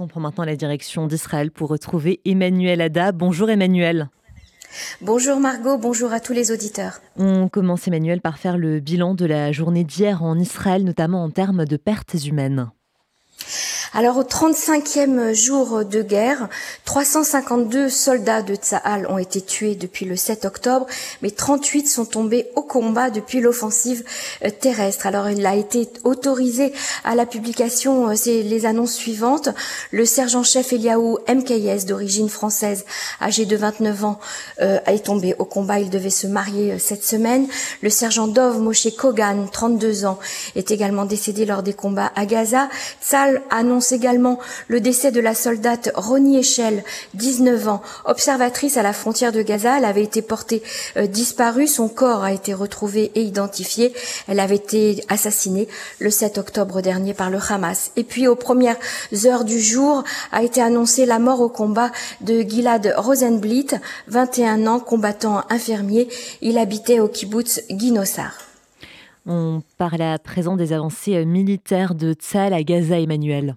On prend maintenant la direction d'Israël pour retrouver Emmanuel Ada. Bonjour Emmanuel. Bonjour Margot, bonjour à tous les auditeurs. On commence Emmanuel par faire le bilan de la journée d'hier en Israël, notamment en termes de pertes humaines. Alors au 35e jour de guerre, 352 soldats de Tsahal ont été tués depuis le 7 octobre, mais 38 sont tombés au combat depuis l'offensive euh, terrestre. Alors il a été autorisé à la publication, euh, les annonces suivantes. Le sergent-chef Eliaou MKS d'origine française, âgé de 29 ans, euh, est tombé au combat. Il devait se marier cette semaine. Le sergent Dov Moshe Kogan, 32 ans, est également décédé lors des combats à Gaza. Annonce également le décès de la soldate Ronnie Echel, 19 ans, observatrice à la frontière de Gaza. Elle avait été portée euh, disparue. Son corps a été retrouvé et identifié. Elle avait été assassinée le 7 octobre dernier par le Hamas. Et puis, aux premières heures du jour, a été annoncée la mort au combat de Gilad Rosenblit, 21 ans, combattant infirmier. Il habitait au kibbutz Guinossar. On parle à présent des avancées militaires de Tzal à Gaza, Emmanuel.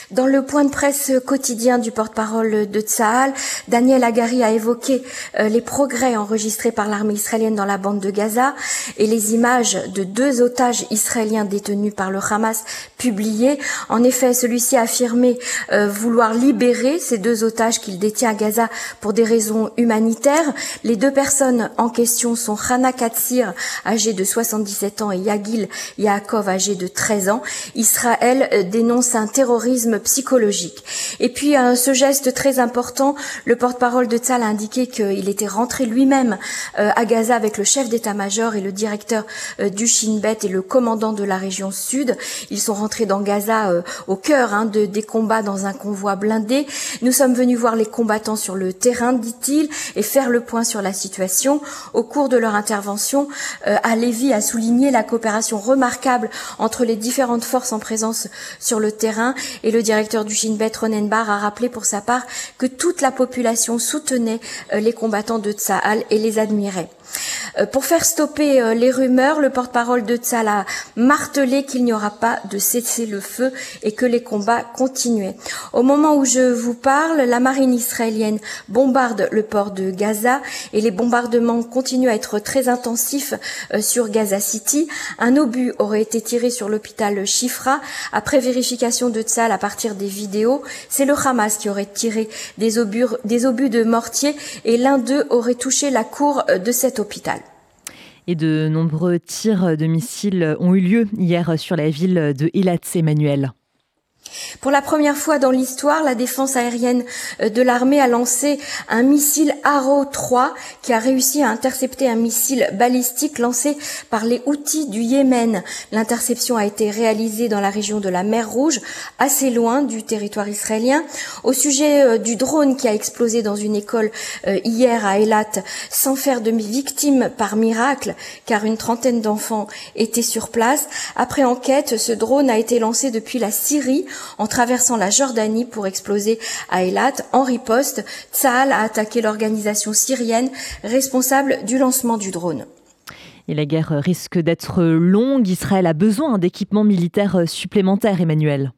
Dans le point de presse quotidien du porte-parole de Tsahal, Daniel Agari a évoqué euh, les progrès enregistrés par l'armée israélienne dans la bande de Gaza et les images de deux otages israéliens détenus par le Hamas publiées. En effet, celui-ci a affirmé euh, vouloir libérer ces deux otages qu'il détient à Gaza pour des raisons humanitaires. Les deux personnes en question sont Hana Katsir, âgé de 77 ans, et Yagil Yaakov, âgé de 13 ans. Israël euh, dénonce un terrorisme psychologique. Et puis euh, ce geste très important, le porte-parole de Tzal a indiqué qu'il était rentré lui-même euh, à Gaza avec le chef d'état-major et le directeur euh, du Shin Bet et le commandant de la région sud. Ils sont rentrés dans Gaza au cœur hein, de, des combats dans un convoi blindé. Nous sommes venus voir les combattants sur le terrain, dit-il, et faire le point sur la situation. Au cours de leur intervention, Alevi a souligné la coopération remarquable entre les différentes forces en présence sur le terrain et le directeur du Shin Bet, Ronenbar, a rappelé pour sa part que toute la population soutenait euh, les combattants de Tsahal et les admirait. Euh, pour faire stopper euh, les rumeurs, le porte-parole de Tzal a martelé qu'il n'y aura pas de cessez-le-feu et que les combats continuaient. Au moment où je vous parle, la marine israélienne bombarde le port de Gaza et les bombardements continuent à être très intensifs euh, sur Gaza City. Un obus aurait été tiré sur l'hôpital Shifra après vérification de Tzal à partir des vidéos. C'est le Hamas qui aurait tiré des obus, des obus de mortier et l'un d'eux aurait touché la cour de cet hôpital. Et de nombreux tirs de missiles ont eu lieu hier sur la ville de Eilat, Emmanuel. Pour la première fois dans l'histoire, la défense aérienne euh, de l'armée a lancé un missile Arrow 3 qui a réussi à intercepter un missile balistique lancé par les outils du Yémen. L'interception a été réalisée dans la région de la mer Rouge, assez loin du territoire israélien. Au sujet euh, du drone qui a explosé dans une école euh, hier à Eilat, sans faire de victimes par miracle, car une trentaine d'enfants étaient sur place. Après enquête, ce drone a été lancé depuis la Syrie en traversant la Jordanie pour exploser à Eilat. En riposte, Tsahal a attaqué l'organisation syrienne responsable du lancement du drone. Et la guerre risque d'être longue. Israël a besoin d'équipements militaires supplémentaires, Emmanuel.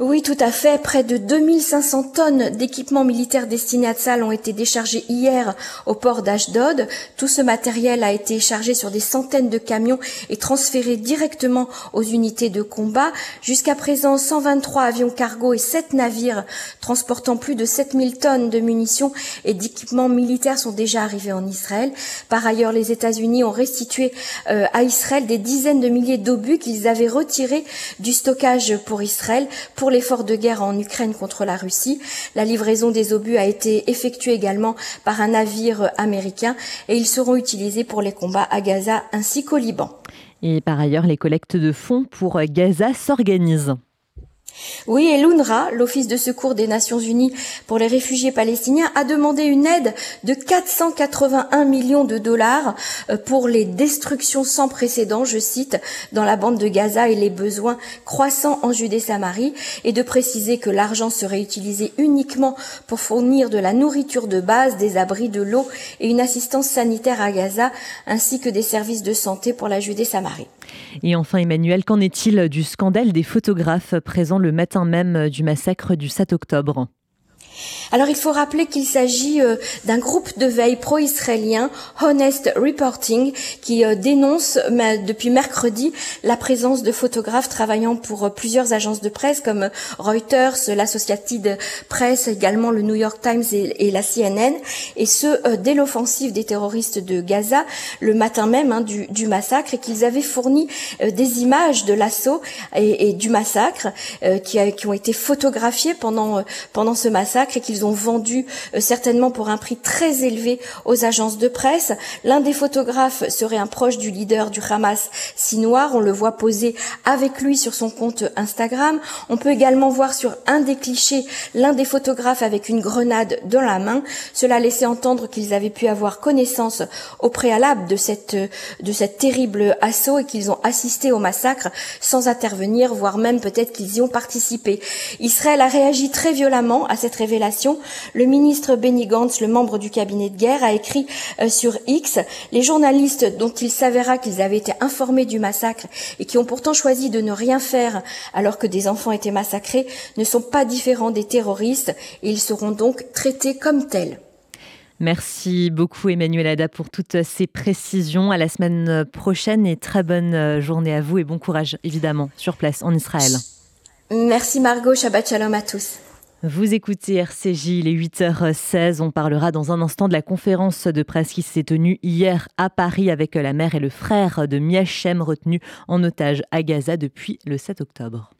Oui, tout à fait. Près de 2500 tonnes d'équipements militaires destinés à Tsal ont été déchargés hier au port d'Ashdod. Tout ce matériel a été chargé sur des centaines de camions et transféré directement aux unités de combat. Jusqu'à présent, 123 avions cargo et 7 navires transportant plus de 7000 tonnes de munitions et d'équipements militaires sont déjà arrivés en Israël. Par ailleurs, les États-Unis ont restitué euh, à Israël des dizaines de milliers d'obus qu'ils avaient retirés du stockage pour Israël l'effort de guerre en Ukraine contre la Russie. La livraison des obus a été effectuée également par un navire américain et ils seront utilisés pour les combats à Gaza ainsi qu'au Liban. Et par ailleurs, les collectes de fonds pour Gaza s'organisent. Oui, et l'UNRWA, l'Office de secours des Nations Unies pour les réfugiés palestiniens, a demandé une aide de 481 millions de dollars euh, pour les destructions sans précédent, je cite, dans la bande de Gaza et les besoins croissants en Judée-Samarie, et de préciser que l'argent serait utilisé uniquement pour fournir de la nourriture de base, des abris, de l'eau et une assistance sanitaire à Gaza, ainsi que des services de santé pour la Judée-Samarie. Et enfin, Emmanuel, qu'en est-il du scandale des photographes présents le matin même du massacre du 7 octobre? Alors il faut rappeler qu'il s'agit euh, d'un groupe de veille pro-israélien, Honest Reporting, qui euh, dénonce depuis mercredi la présence de photographes travaillant pour euh, plusieurs agences de presse comme Reuters, l'Associated Press, également le New York Times et, la CNN, et ce dès l'offensive des terroristes de Gaza le matin même hein, du, massacre, et qu'ils avaient fourni des images de l'assaut et, du massacre qui, ont été photographiées pendant ce massacre et qu'ils ont vendu euh, certainement pour un prix très élevé aux agences de presse. L'un des photographes serait un proche du leader du Hamas, Sinoir. On le voit poser avec lui sur son compte Instagram. On peut également voir sur un des clichés l'un des photographes avec une grenade dans la main. Cela laissait entendre qu'ils avaient pu avoir connaissance au préalable de cette, de cette terrible assaut et qu'ils ont assisté au massacre sans intervenir, voire même peut-être qu'ils y ont participé. Israël a réagi très violemment à cette révélation le ministre Benny Gantz, le membre du cabinet de guerre, a écrit euh, sur X Les journalistes dont il s'avéra qu'ils avaient été informés du massacre et qui ont pourtant choisi de ne rien faire alors que des enfants étaient massacrés ne sont pas différents des terroristes et ils seront donc traités comme tels. Merci beaucoup Emmanuel Ada pour toutes ces précisions. À la semaine prochaine et très bonne journée à vous et bon courage évidemment sur place en Israël. Merci Margot, Shabbat Shalom à tous. Vous écoutez RCJ, il est 8h16. On parlera dans un instant de la conférence de presse qui s'est tenue hier à Paris avec la mère et le frère de Miachem retenu en otage à Gaza depuis le 7 octobre.